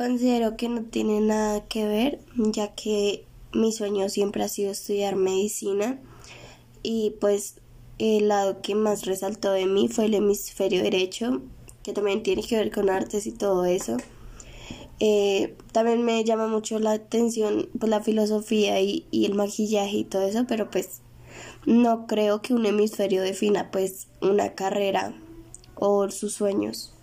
considero que no tiene nada que ver, ya que mi sueño siempre ha sido estudiar medicina y pues el lado que más resaltó de mí fue el hemisferio derecho, que también tiene que ver con artes y todo eso. Eh, también me llama mucho la atención pues, la filosofía y, y el maquillaje y todo eso, pero pues no creo que un hemisferio defina pues una carrera o sus sueños.